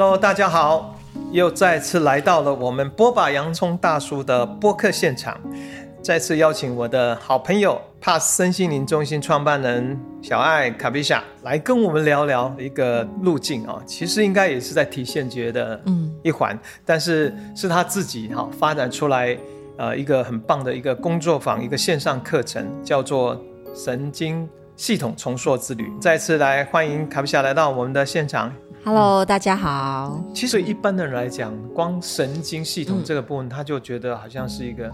Hello，大家好，又再次来到了我们波把！洋葱大叔的播客现场，再次邀请我的好朋友帕斯身心灵中心创办人小爱卡比夏来跟我们聊聊一个路径啊，其实应该也是在体现觉的嗯一环，嗯、但是是他自己哈发展出来呃一个很棒的一个工作坊，一个线上课程，叫做神经系统重塑之旅。再次来欢迎卡比夏来到我们的现场。Hello，大家好。其实一般的人来讲，光神经系统这个部分，他就觉得好像是一个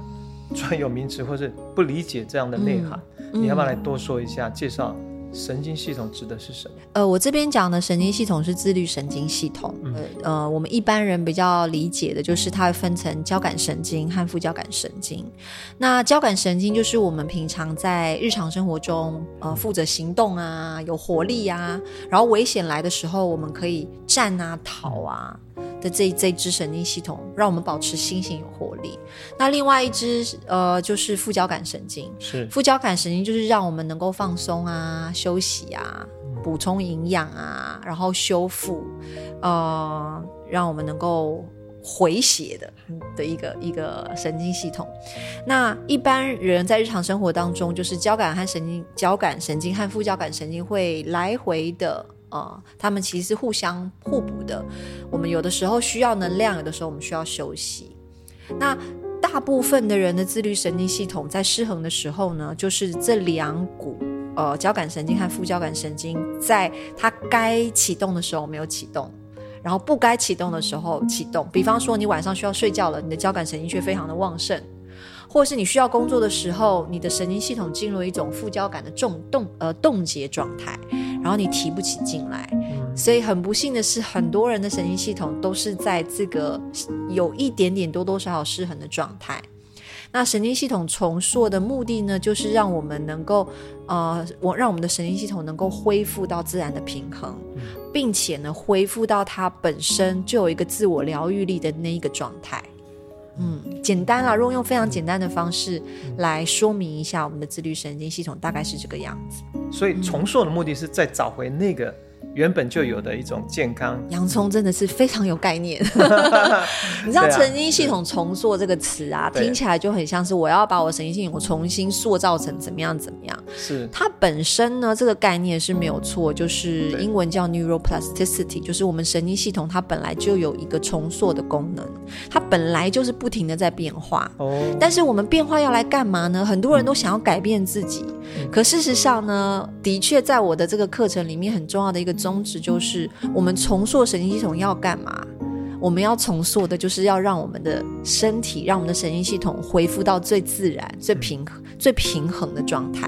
专有名词，或是不理解这样的内涵。嗯、你要不要来多说一下，介绍？神经系统指的是什么？呃，我这边讲的神经系统是自律神经系统。嗯、呃，我们一般人比较理解的就是它会分成交感神经和副交感神经。那交感神经就是我们平常在日常生活中，呃，负责行动啊，有活力啊，然后危险来的时候，我们可以战啊、逃啊。的这这支神经系统，让我们保持心情有活力。那另外一支呃，就是副交感神经。是副交感神经就是让我们能够放松啊、休息啊、补充营养啊，然后修复，呃，让我们能够回血的的一个一个神经系统。那一般人在日常生活当中，就是交感和神经、交感神经和副交感神经会来回的。啊、呃，他们其实是互相互补的。我们有的时候需要能量，有的时候我们需要休息。那大部分的人的自律神经系统在失衡的时候呢，就是这两股呃交感神经和副交感神经，在它该启动的时候没有启动，然后不该启动的时候启动。比方说，你晚上需要睡觉了，你的交感神经却非常的旺盛。或是你需要工作的时候，你的神经系统进入一种副交感的重冻呃冻结状态，然后你提不起劲来，所以很不幸的是，很多人的神经系统都是在这个有一点点多多少少失衡的状态。那神经系统重塑的目的呢，就是让我们能够呃，我让我们的神经系统能够恢复到自然的平衡，并且呢，恢复到它本身就有一个自我疗愈力的那一个状态。嗯，简单啊，如果用非常简单的方式来说明一下我们的自律神经系统，大概是这个样子。所以重塑的目的是再找回那个。原本就有的一种健康，洋葱真的是非常有概念。你知道“神经系统重塑”这个词啊，听起来就很像是我要把我神经系统重新塑造成怎么样怎么样。是它本身呢，这个概念是没有错，就是英文叫 neuroplasticity，就是我们神经系统它本来就有一个重塑的功能，它本来就是不停的在变化。哦，但是我们变化要来干嘛呢？很多人都想要改变自己，嗯、可事实上呢，的确在我的这个课程里面很重要的一个。宗旨就是，我们重塑神经系统要干嘛？我们要重塑的，就是要让我们的身体，让我们的神经系统恢复到最自然、最平衡、最平衡的状态。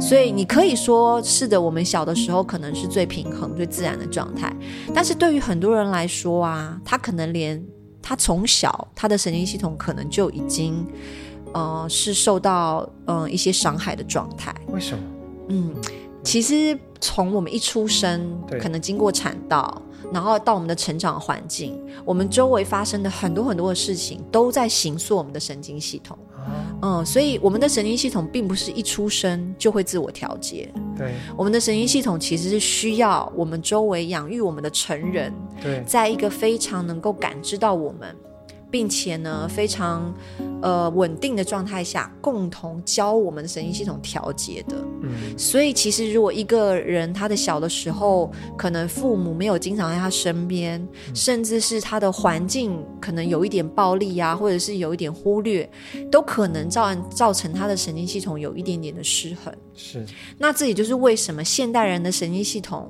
所以，你可以说是的，我们小的时候可能是最平衡、最自然的状态。但是对于很多人来说啊，他可能连他从小他的神经系统可能就已经呃是受到呃一些伤害的状态。为什么？嗯。其实从我们一出生，可能经过产道，然后到我们的成长环境，我们周围发生的很多很多的事情，都在形塑我们的神经系统。嗯，所以我们的神经系统并不是一出生就会自我调节。对，我们的神经系统其实是需要我们周围养育我们的成人，对，在一个非常能够感知到我们。并且呢，非常呃稳定的状态下，共同教我们的神经系统调节的。嗯，所以其实如果一个人他的小的时候，可能父母没有经常在他身边，嗯，甚至是他的环境可能有一点暴力啊，或者是有一点忽略，都可能造造成他的神经系统有一点点的失衡。是，那这也就是为什么现代人的神经系统。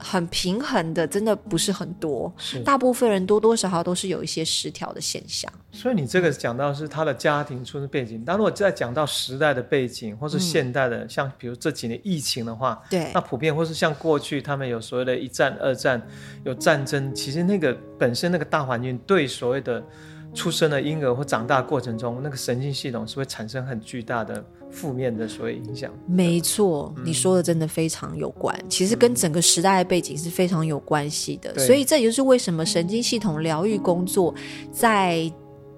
很平衡的，真的不是很多，是大部分人多多少少都是有一些失调的现象。所以你这个讲到是他的家庭出生背景，但如果再讲到时代的背景，或是现代的，嗯、像比如这几年疫情的话，对，那普遍或是像过去他们有所谓的一战、二战，有战争，其实那个本身那个大环境对所谓的出生的婴儿或长大过程中，那个神经系统是会产生很巨大的。负面的所有影响，没错，你说的真的非常有关。嗯、其实跟整个时代的背景是非常有关系的，嗯、所以这也就是为什么神经系统疗愈工作在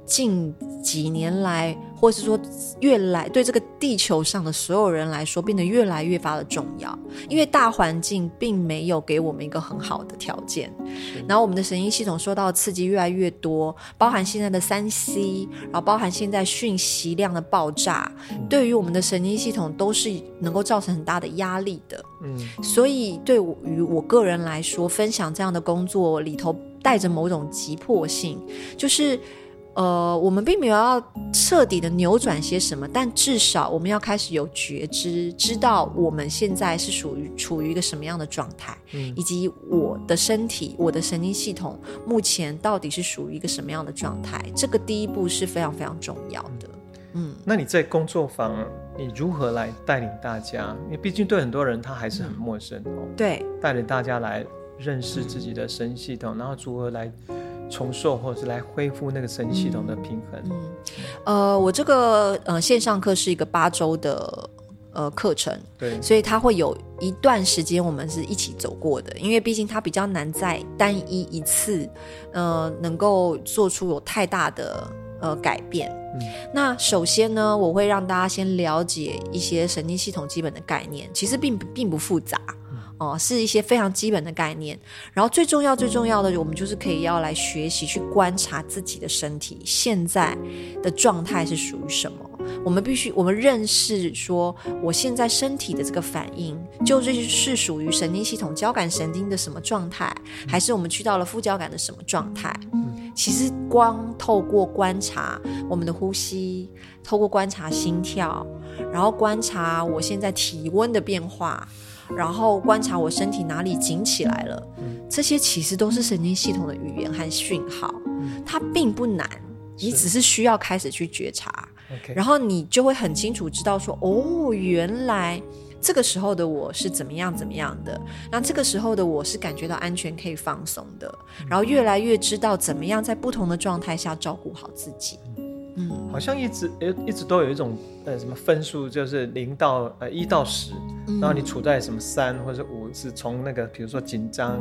近几年来，或是说越来对这个地球上的所有人来说，变得越来越发的重要。因为大环境并没有给我们一个很好的条件，然后我们的神经系统受到刺激越来越多，包含现在的三 C，然后包含现在讯息量的爆炸，对于我们的神经系统都是能够造成很大的压力的。嗯，所以对于我个人来说，分享这样的工作里头带着某种急迫性，就是。呃，我们并没有要彻底的扭转些什么，但至少我们要开始有觉知，知道我们现在是属于处于一个什么样的状态，嗯，以及我的身体、我的神经系统目前到底是属于一个什么样的状态。这个第一步是非常非常重要的。嗯，那你在工作坊，你如何来带领大家？因为毕竟对很多人他还是很陌生哦。嗯，对，带领大家来认识自己的神经系统，然后如何来。重塑，或者是来恢复那个神经系统的平衡。嗯，呃，我这个呃线上课是一个八周的呃课程，对，所以它会有一段时间我们是一起走过的，因为毕竟它比较难在单一一次呃能够做出有太大的呃改变。嗯，那首先呢，我会让大家先了解一些神经系统基本的概念，其实并并不复杂。哦，是一些非常基本的概念。然后最重要、最重要的，我们就是可以要来学习去观察自己的身体现在的状态是属于什么。我们必须，我们认识说，我现在身体的这个反应，就是属于神经系统交感神经的什么状态，还是我们去到了副交感的什么状态？其实光透过观察我们的呼吸，透过观察心跳，然后观察我现在体温的变化。然后观察我身体哪里紧起来了，这些其实都是神经系统的语言和讯号，它并不难，你只是需要开始去觉察，然后你就会很清楚知道说，哦，原来这个时候的我是怎么样怎么样的，那这个时候的我是感觉到安全可以放松的，然后越来越知道怎么样在不同的状态下照顾好自己。嗯，好像一直一直都有一种呃什么分数，就是零到呃一到十，嗯，然后你处在什么三或者五，是从那个比如说紧张。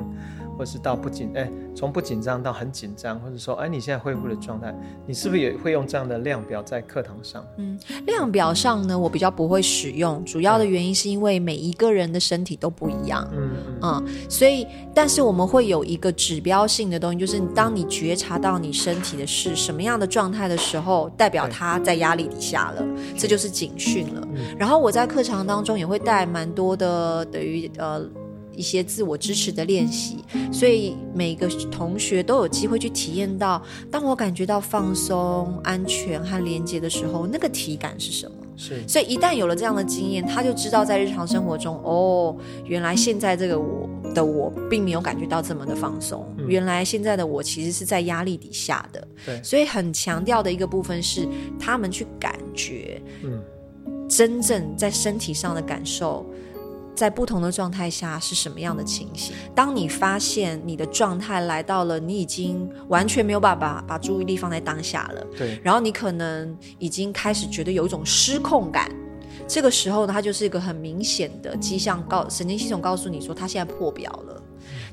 或是到不紧哎，从不紧张到很紧张，或者说哎，你现在恢复的状态，你是不是也会用这样的量表在课堂上？嗯，量表上呢，我比较不会使用，主要的原因是因为每一个人的身体都不一样，嗯嗯，嗯，所以但是我们会有一个指标性的东西，就是当你觉察到你身体的是什么样的状态的时候，代表他在压力底下了，这就是警讯了。嗯，然后我在课堂当中也会带蛮多的等于呃。一些自我支持的练习，所以每个同学都有机会去体验到，当我感觉到放松、安全和连接的时候，那个体感是什么？是。所以一旦有了这样的经验，他就知道在日常生活中，哦，原来现在这个我的我并没有感觉到这么的放松，嗯、原来现在的我其实是在压力底下的。对。所以很强调的一个部分是，他们去感觉，嗯，真正在身体上的感受。在不同的状态下是什么样的情形？当你发现你的状态来到了，你已经完全没有办法把注意力放在当下了。对。然后你可能已经开始觉得有一种失控感，这个时候呢，它就是一个很明显的迹象，告神经系统告诉你说，它现在破表了。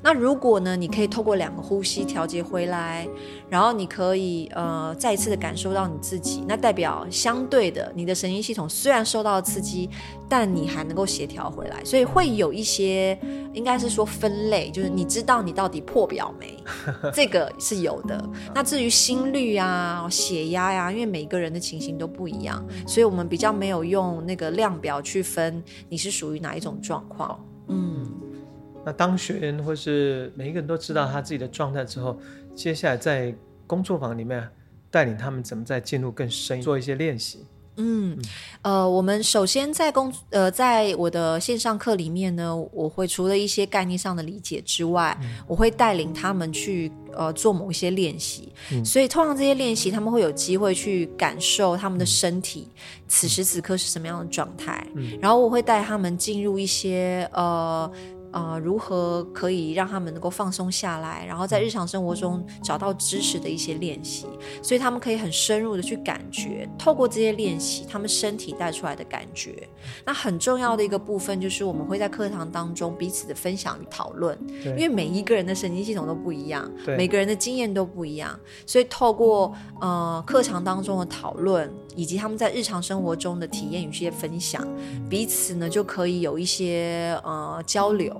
那如果呢，你可以透过两个呼吸调节回来，然后你可以呃再一次的感受到你自己，那代表相对的，你的神经系统虽然受到了刺激，但你还能够协调回来，所以会有一些应该是说分类，就是你知道你到底破表没，这个是有的。那至于心率啊、血压呀、啊，因为每个人的情形都不一样，所以我们比较没有用那个量表去分你是属于哪一种状况，嗯。那当学员或是每一个人都知道他自己的状态之后，接下来在工作坊里面带领他们怎么再进入更深，做一些练习。嗯，呃，我们首先在工呃，在我的线上课里面呢，我会除了一些概念上的理解之外，嗯、我会带领他们去呃做某一些练习。嗯、所以通常这些练习，他们会有机会去感受他们的身体、嗯、此时此刻是什么样的状态。嗯、然后我会带他们进入一些呃。呃，如何可以让他们能够放松下来，然后在日常生活中找到知识的一些练习，所以他们可以很深入的去感觉，透过这些练习，他们身体带出来的感觉。那很重要的一个部分就是我们会在课堂当中彼此的分享与讨论，因为每一个人的神经系统都不一样，每个人的经验都不一样，所以透过呃课堂当中的讨论，以及他们在日常生活中的体验与一些分享，彼此呢就可以有一些呃交流。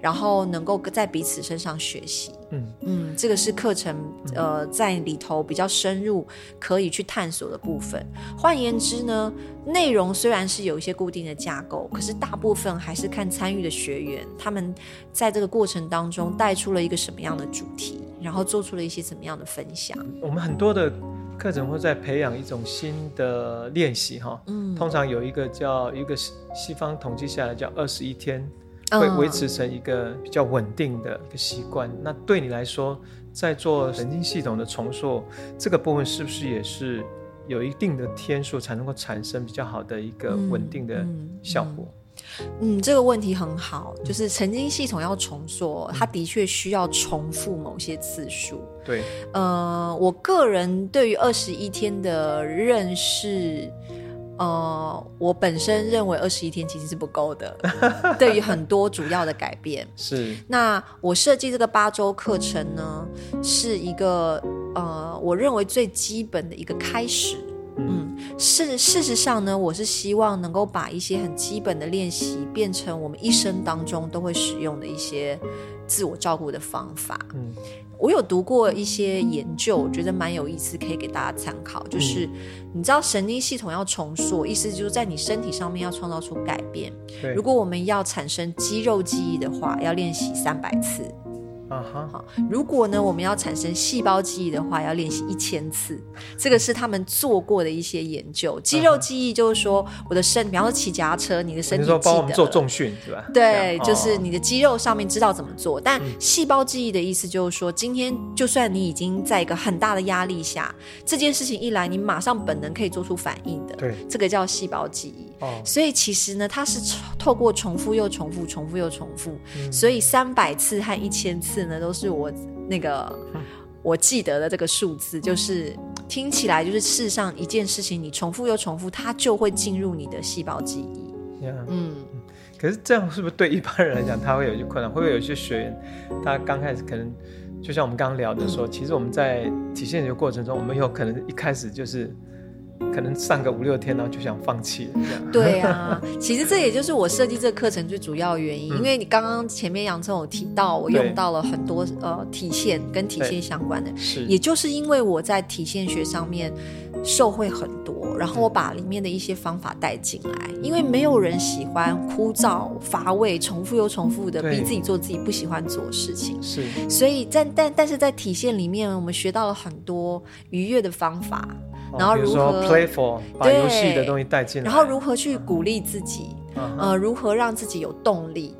然后能够在彼此身上学习，嗯嗯，这个是课程呃在里头比较深入可以去探索的部分。换言之呢，内容虽然是有一些固定的架构，可是大部分还是看参与的学员他们在这个过程当中带出了一个什么样的主题，然后做出了一些怎么样的分享。我们很多的课程会在培养一种新的练习哈，嗯，通常有一个叫一个西方统计下来叫二十一天。会维持成一个比较稳定的一个习惯。那对你来说，在做神经系统的重塑这个部分，是不是也是有一定的天数才能够产生比较好的一个稳定的效果？嗯，嗯，嗯，这个问题很好。就是神经系统要重塑，它的确需要重复某些次数。对，呃，我个人对于二十一天的认识。呃，我本身认为二十一天其实是不够的，对于很多主要的改变是。那我设计这个八周课程呢，是一个呃，我认为最基本的一个开始。嗯，事事实上呢，我是希望能够把一些很基本的练习变成我们一生当中都会使用的一些自我照顾的方法。嗯。我有读过一些研究，我觉得蛮有意思，可以给大家参考。就是你知道神经系统要重塑，意思就是在你身体上面要创造出改变。对，如果我们要产生肌肉记忆的话，要练习三百次。啊哈，好。如果呢，我们要产生细胞记忆的话，要练习一千次。这个是他们做过的一些研究。肌肉记忆就是说，我的身，比方说骑脚踏车，你的身体记得。你说帮我们做重训是吧？对，就是你的肌肉上面知道怎么做。但细胞记忆的意思就是说，今天就算你已经在一个很大的压力下，这件事情一来，你马上本能可以做出反应的。对，这个叫细胞记忆。哦。所以其实呢，它是透过重复又重复，重复又重复。嗯。所以三百次和一千次。呢，都是我那个我记得的这个数字，就是听起来就是事实上一件事情，你重复又重复，它就会进入你的细胞记忆。Yeah. 嗯，可是这样是不是对一般人来讲，他会有一些困难？会不会有一些学员，他刚开始可能就像我们刚刚聊的说，其实我们在体现的过程中，我们有可能一开始就是。可能上个五六天然后，就想放弃了。对啊，其实这也就是我设计这个课程最主要的原因。嗯、因为你刚刚前面杨总有提到，我用到了很多呃体现跟体现相关的，是，也就是因为我在体现学上面受惠很多，然后我把里面的一些方法带进来。因为没有人喜欢枯燥乏味、重复又重复的逼自己做自己不喜欢做的事情。是，所以在但但是在体现里面，我们学到了很多愉悦的方法。然后如何 playful 把游戏的东西带进来，然后如何去鼓励自己，呃，如何让自己有动力。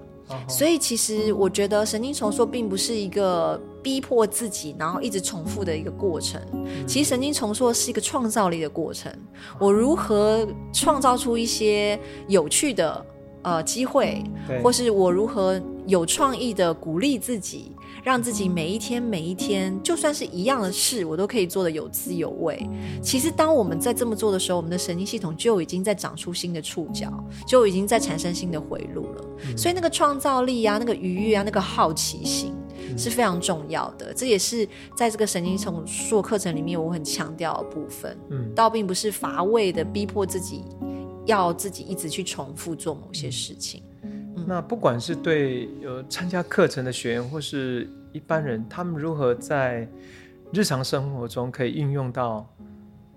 所以其实我觉得神经重塑并不是一个逼迫自己，然后一直重复的一个过程。其实神经重塑是一个创造力的过程。我如何创造出一些有趣的呃机会，或是我如何有创意的鼓励自己。让自己每一天每一天，就算是一样的事，我都可以做的有滋有味。其实，当我们在这么做的时候，我们的神经系统就已经在长出新的触角，就已经在产生新的回路了。所以，那个创造力啊，那个愉悦啊，那个好奇心是非常重要的。这也是在这个神经重塑课程里面我很强调的部分。嗯，倒并不是乏味的逼迫自己，要自己一直去重复做某些事情。那不管是对有参加课程的学员，或是一般人，他们如何在日常生活中可以运用到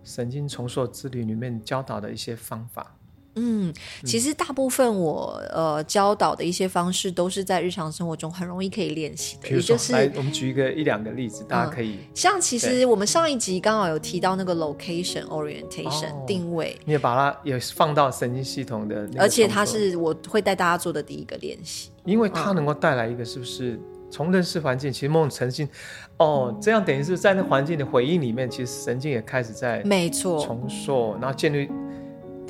神经重塑之旅里面教导的一些方法？嗯，其实大部分我呃教导的一些方式都是在日常生活中很容易可以练习的，比如说，就是来我们举一个一两个例子，大家可以、嗯、像其实我们上一集刚好有提到那个 location orientation、哦、定位，你也把它也放到神经系统的，而且它是我会带大家做的第一个练习，因为它能够带来一个是不是从认识环境，其实梦神经哦，这样等于是在那环境的回应里面，其实神经也开始在没错。重塑，然后建立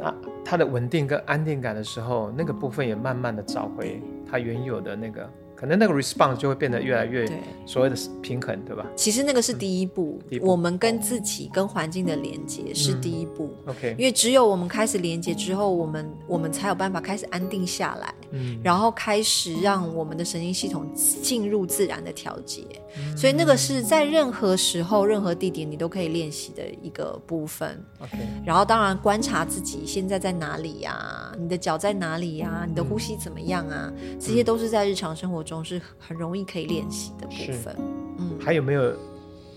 啊。它的稳定跟安定感的时候，那个部分也慢慢的找回它原有的那个。可能那个 response 就会变得越来越所谓的平衡，对，吧？其实那个是第一步，嗯、我们跟自己、跟环境的连接是第一步。嗯、OK，因为只有我们开始连接之后，我们我们才有办法开始安定下来，嗯，然后开始让我们的神经系统进入自然的调节。嗯、所以那个是在任何时候、任何地点你都可以练习的一个部分。OK，然后当然观察自己现在在哪里呀、啊？你的脚在哪里呀、啊？你的呼吸怎么样啊？嗯、这些都是在日常生活中是很容易可以练习的部分，嗯，还有没有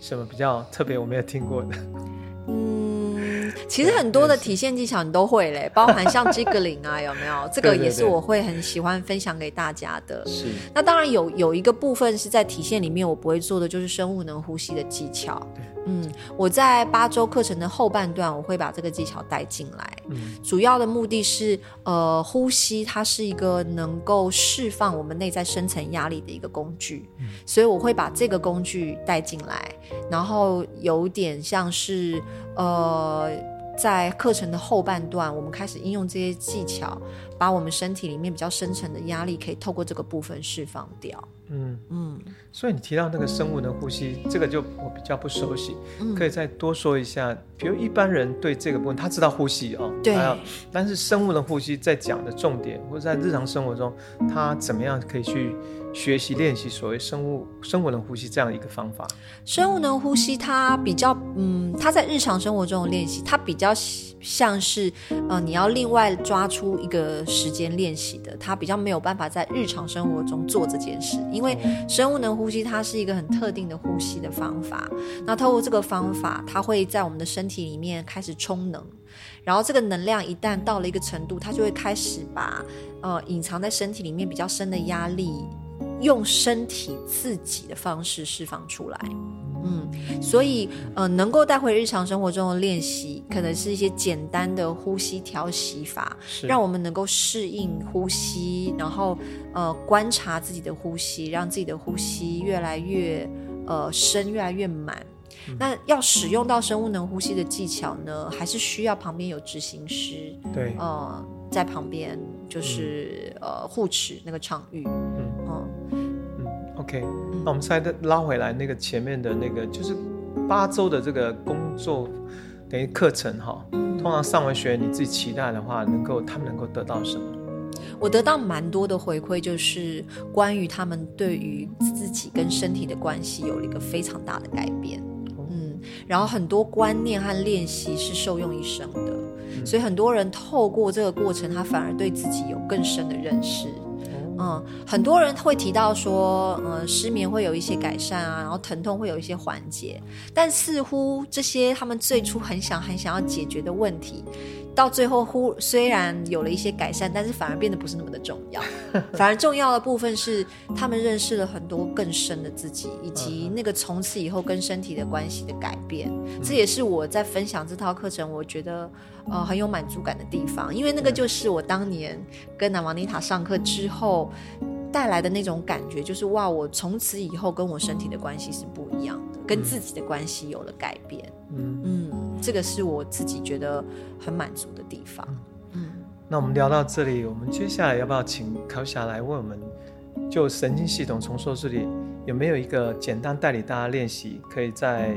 什么比较特别我没有听过的？嗯，其实很多的体现技巧你都会嘞，包含像 jiggling 啊，有没有？这个也是我会很喜欢分享给大家的。是，那当然有有一个部分是在体现里面我不会做的，就是生物能呼吸的技巧。对。嗯，我在八周课程的后半段，我会把这个技巧带进来。嗯，主要的目的是，呃，呼吸它是一个能够释放我们内在深层压力的一个工具，嗯，所以我会把这个工具带进来，然后有点像是，呃，在课程的后半段，我们开始应用这些技巧，把我们身体里面比较深层的压力，可以透过这个部分释放掉。嗯嗯，所以你提到那个生物能呼吸，这个就我比较不熟悉，嗯、可以再多说一下。比如一般人对这个部分，他知道呼吸哦，对，但是生物能呼吸在讲的重点，或者在日常生活中，他怎么样可以去学习练习所谓生物生物能呼吸这样一个方法？生物能呼吸，它比较嗯，它在日常生活中的练习，它比较像是呃，你要另外抓出一个时间练习的，他比较没有办法在日常生活中做这件事。因为生物能呼吸，它是一个很特定的呼吸的方法。那透过这个方法，它会在我们的身体里面开始充能，然后这个能量一旦到了一个程度，它就会开始把呃隐藏在身体里面比较深的压力，用身体自己的方式释放出来。嗯，所以呃，能够带回日常生活中的练习，可能是一些简单的呼吸调息法，让我们能够适应呼吸，然后呃，观察自己的呼吸，让自己的呼吸越来越呃深，越来越满。嗯、那要使用到生物能呼吸的技巧呢，还是需要旁边有执行师，对，呃，在旁边就是、嗯、呃护持那个场域，OK，那我们再拉回来那个前面的那个，就是八周的这个工作等于课程哈。通常上完学，你自己期待的话，能够他们能够得到什么？我得到蛮多的回馈，就是关于他们对于自己跟身体的关系有了一个非常大的改变。嗯，然后很多观念和练习是受用一生的，所以很多人透过这个过程，他反而对自己有更深的认识。嗯，很多人会提到说，嗯，失眠会有一些改善啊，然后疼痛会有一些缓解，但似乎这些他们最初很想很想要解决的问题，到最后忽虽然有了一些改善，但是反而变得不是那么的重要。反而重要的部分是，他们认识了很多更深的自己，以及那个从此以后跟身体的关系的改变。这也是我在分享这套课程，我觉得。呃，很有满足感的地方，因为那个就是我当年跟南王妮塔上课之后带来的那种感觉，就是哇，我从此以后跟我身体的关系是不一样的，跟自己的关系有了改变。嗯嗯，这个是我自己觉得很满足的地方。嗯，那我们聊到这里，我们接下来要不要请考霞来问我们就神经系统重塑这里有没有一个简单带领大家练习，可以在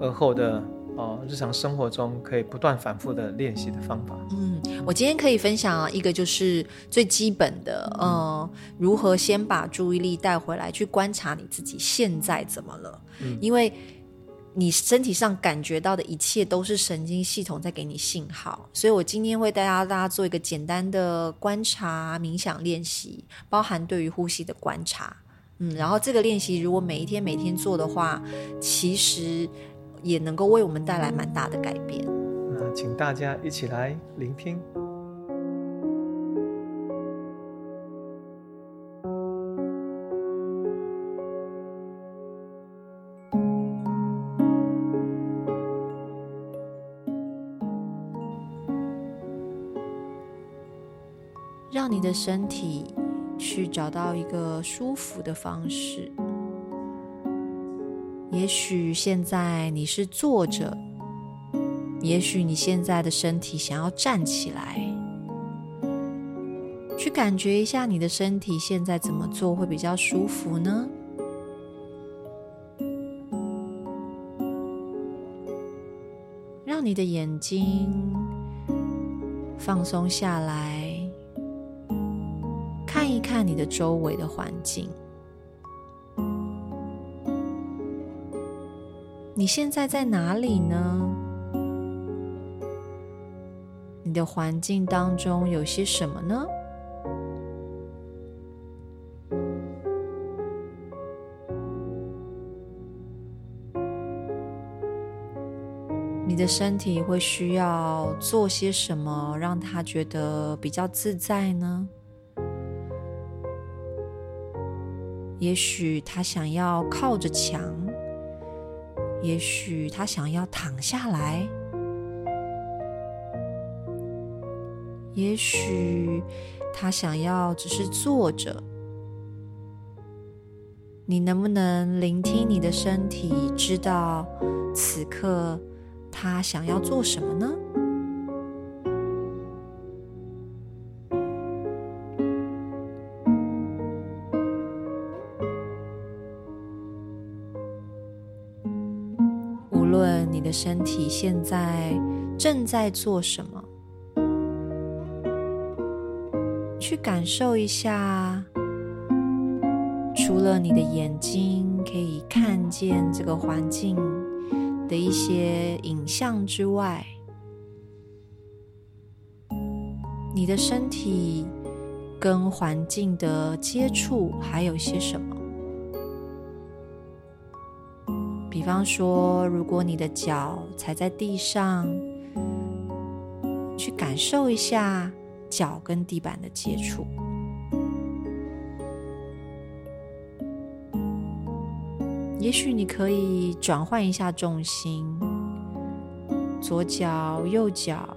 而后的。哦，日常生活中可以不断反复的练习的方法。嗯，我今天可以分享一个，就是最基本的，嗯、呃，如何先把注意力带回来，去观察你自己现在怎么了。嗯，因为你身体上感觉到的一切都是神经系统在给你信号，所以我今天会带大家做一个简单的观察冥想练习，包含对于呼吸的观察。嗯，然后这个练习如果每一天每天做的话，其实。也能够为我们带来蛮大的改变。那请大家一起来聆听，你的身体去找到一个舒服的方式。也许现在你是坐着，也许你现在的身体想要站起来，去感觉一下你的身体现在怎么做会比较舒服呢？让你的眼睛放松下来，看你的周围的环境。你现在在哪里呢？你的环境当中有些什么呢？你的身体会需要做些什么，让他觉得比较自在呢？也许他想要靠着墙，也许他想要躺下来，也许他想要只是坐着。你能不能聆听你的身体，知道此刻？他想要做什么呢？身体现在正在做什么，去感受一下。除了你的眼睛可以看见这个环境。的一些影像之外，你的身体跟环境的接触还有些什么？比方说，如果你的脚踩在地上，去感受一下脚跟地板的接触。也许你可以转换一下重心，左脚、右脚，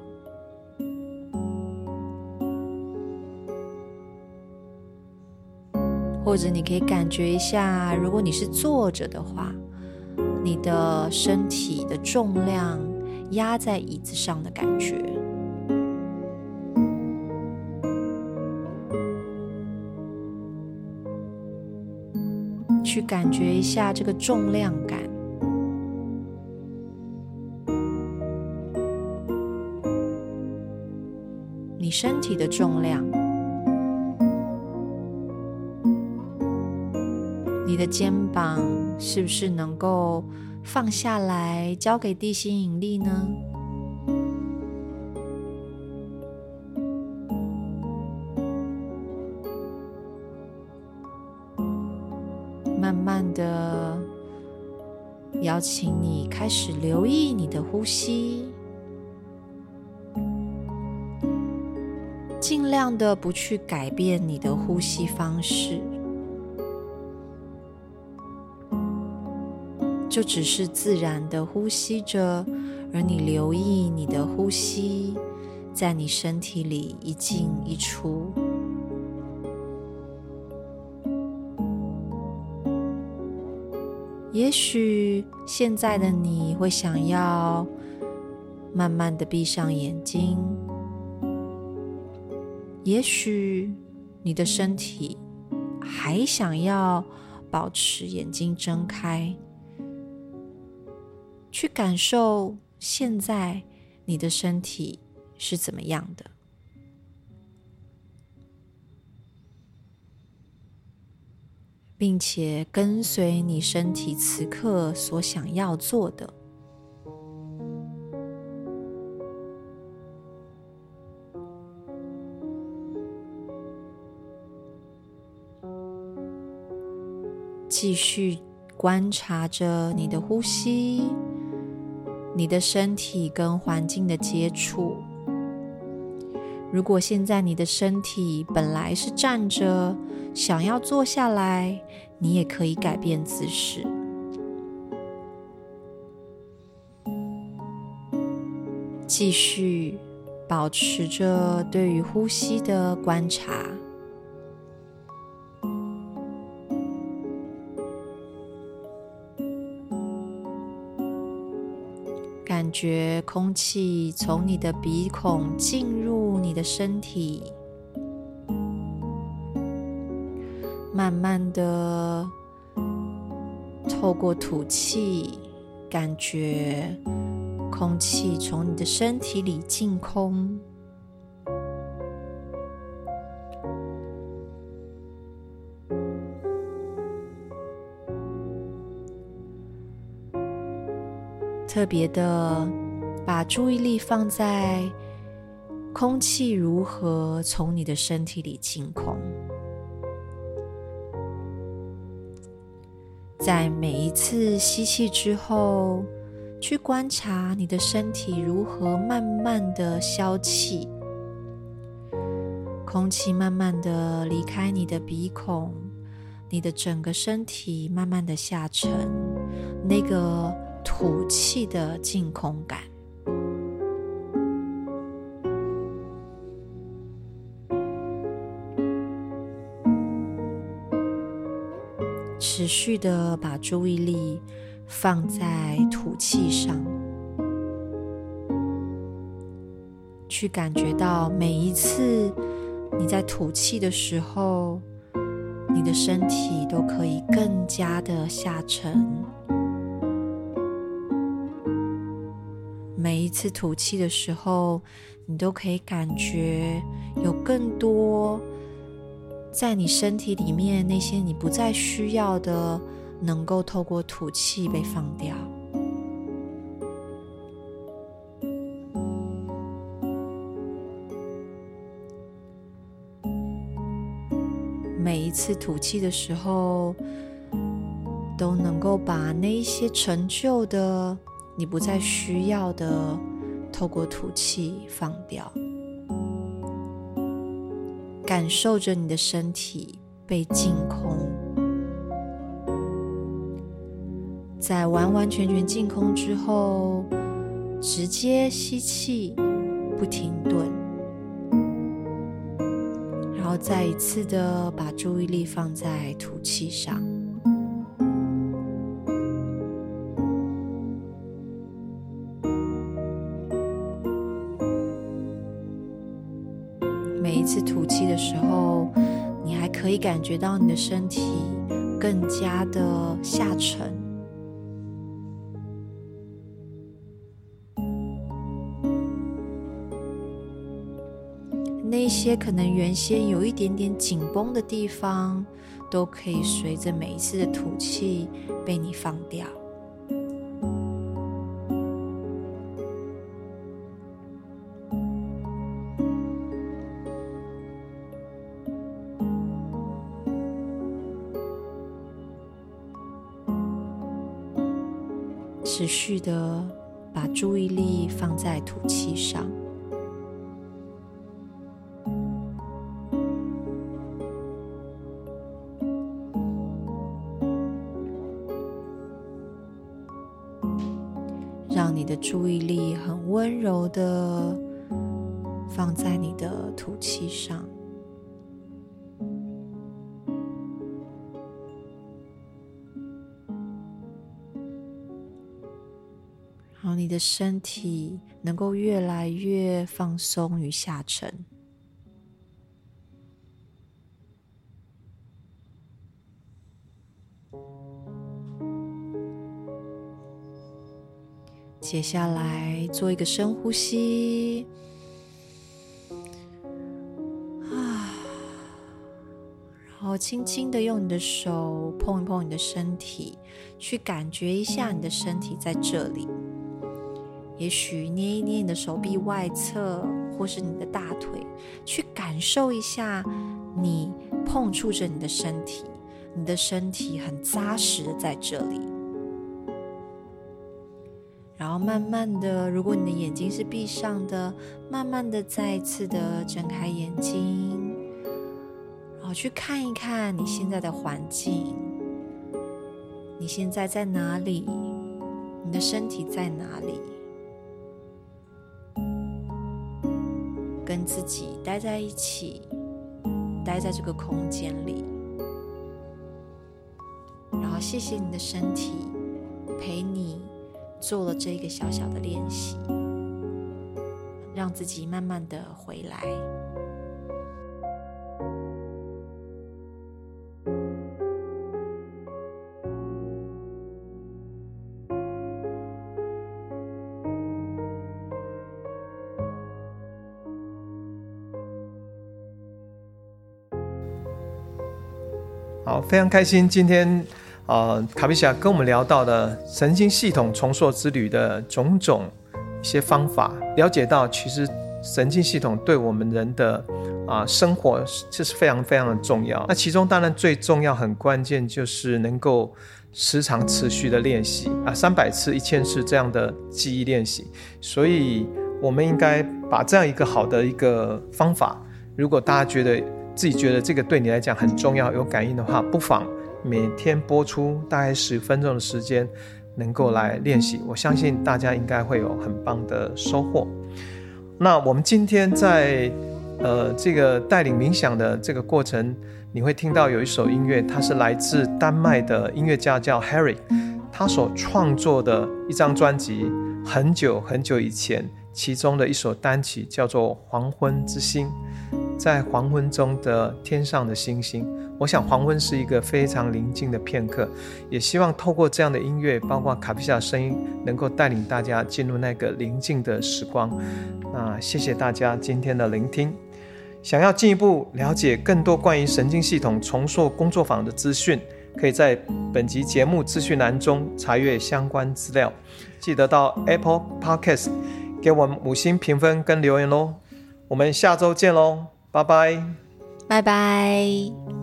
或者你可以感觉一下，如果你是坐着的话，你的身体的重量压在椅子上的感觉。去感觉一下这个重量感，你身体的重量，你的肩膀是不是能够放下来，交给地心引力呢？慢慢的，邀请你开始留意你的呼吸，尽量的不去改变你的呼吸方式，就只是自然的呼吸着，而你留意你的呼吸在你身体里一进一出。也许现在的你会想要慢慢的闭上眼睛，也许你的身体还想要保持眼睛睁开，去感受现在你的身体是怎么样的。并且跟随你身体此刻所想要做的，继续观察着你的呼吸，你的身体跟环境的接触。如果现在你的身体本来是站着，想要坐下来，你也可以改变姿势，继续保持着对于呼吸的观察，觉空气从你的鼻孔进入你的身体慢慢的透过吐气感觉空气从你的身体里进空。特别的，把注意力放在空气如何从你的身体里清空，在每一次吸气之后，去观察你的身体如何慢慢的消气，空气慢慢的离开你的鼻孔，你的整个身体慢慢的下沉，那个。吐气的净空感，持续的把注意力放在吐气上，去感觉到每一次你在吐气的时候，你的身体都可以更加的下沉。每一次吐气的时候，你都可以感觉有更多在你身体里面那些你不再需要的，能够透过吐气被放掉。每一次吐气的时候，都能够把那一些陈旧的。你不再需要的，透过吐气放掉，感受着你的身体被净空，在完完全全净空之后，直接吸气，不停顿，然后再一次的把注意力放在吐气上。每一次吐气的时候，你还可以感觉到你的身体更加的下沉。那些可能原先有一点点紧绷的地方，都可以随着每一次的吐气被你放掉。续的把注意力放在吐气上，让你的注意力很温柔的放在你的吐气上。让你的身体能够越来越放松与下沉。接下来做一个深呼吸，啊，然后轻轻的用你的手碰一碰你的身体，去感觉一下你的身体在这里。也许捏一捏你的手臂外侧，或是你的大腿，去感受一下你碰触着你的身体，你的身体很扎实的在这里。然后慢慢的，如果你的眼睛是闭上的，慢慢的再一次的睁开眼睛，然后去看一看你现在的环境，你现在在哪里？你的身体在哪里？跟自己待在一起，待在这个空间里，然后谢谢你的身体陪你做了这个小小的练习，让自己慢慢的回来。非常开心今天。呃，卡比霞跟我们聊到的神经系统重塑之旅的种种一些方法，了解到其实神经系统对我们人的啊、生活这是非常非常的重要。那其中当然最重要、很关键就是能够时常持续的练习啊，三百次、一千次这样的记忆练习。所以，我们应该把这样一个好的一个方法，如果大家觉得自己觉得这个对你来讲很重要、有感应的话，不妨。每天播出大概十分钟的时间，能够来练习，我相信大家应该会有很棒的收获。那我们今天在呃这个带领冥想的这个过程，你会听到有一首音乐，它是来自丹麦的音乐家叫 Harry，他所创作的一张专辑，很久很久以前，其中的一首单曲叫做《黄昏之星》，在黄昏中的天上的星星。我想黄昏是一个非常宁静的片刻，也希望透过这样的音乐，包括卡比夏的声音，能够带领大家进入那个宁静的时光。那谢谢大家今天的聆听。想要进一步了解更多关于神经系统重塑工作坊的资讯，可以在本集节目资讯栏中查阅相关资料。记得到 Apple Podcast 给我们五星评分跟留言喽。我们下周见喽，拜拜，拜拜。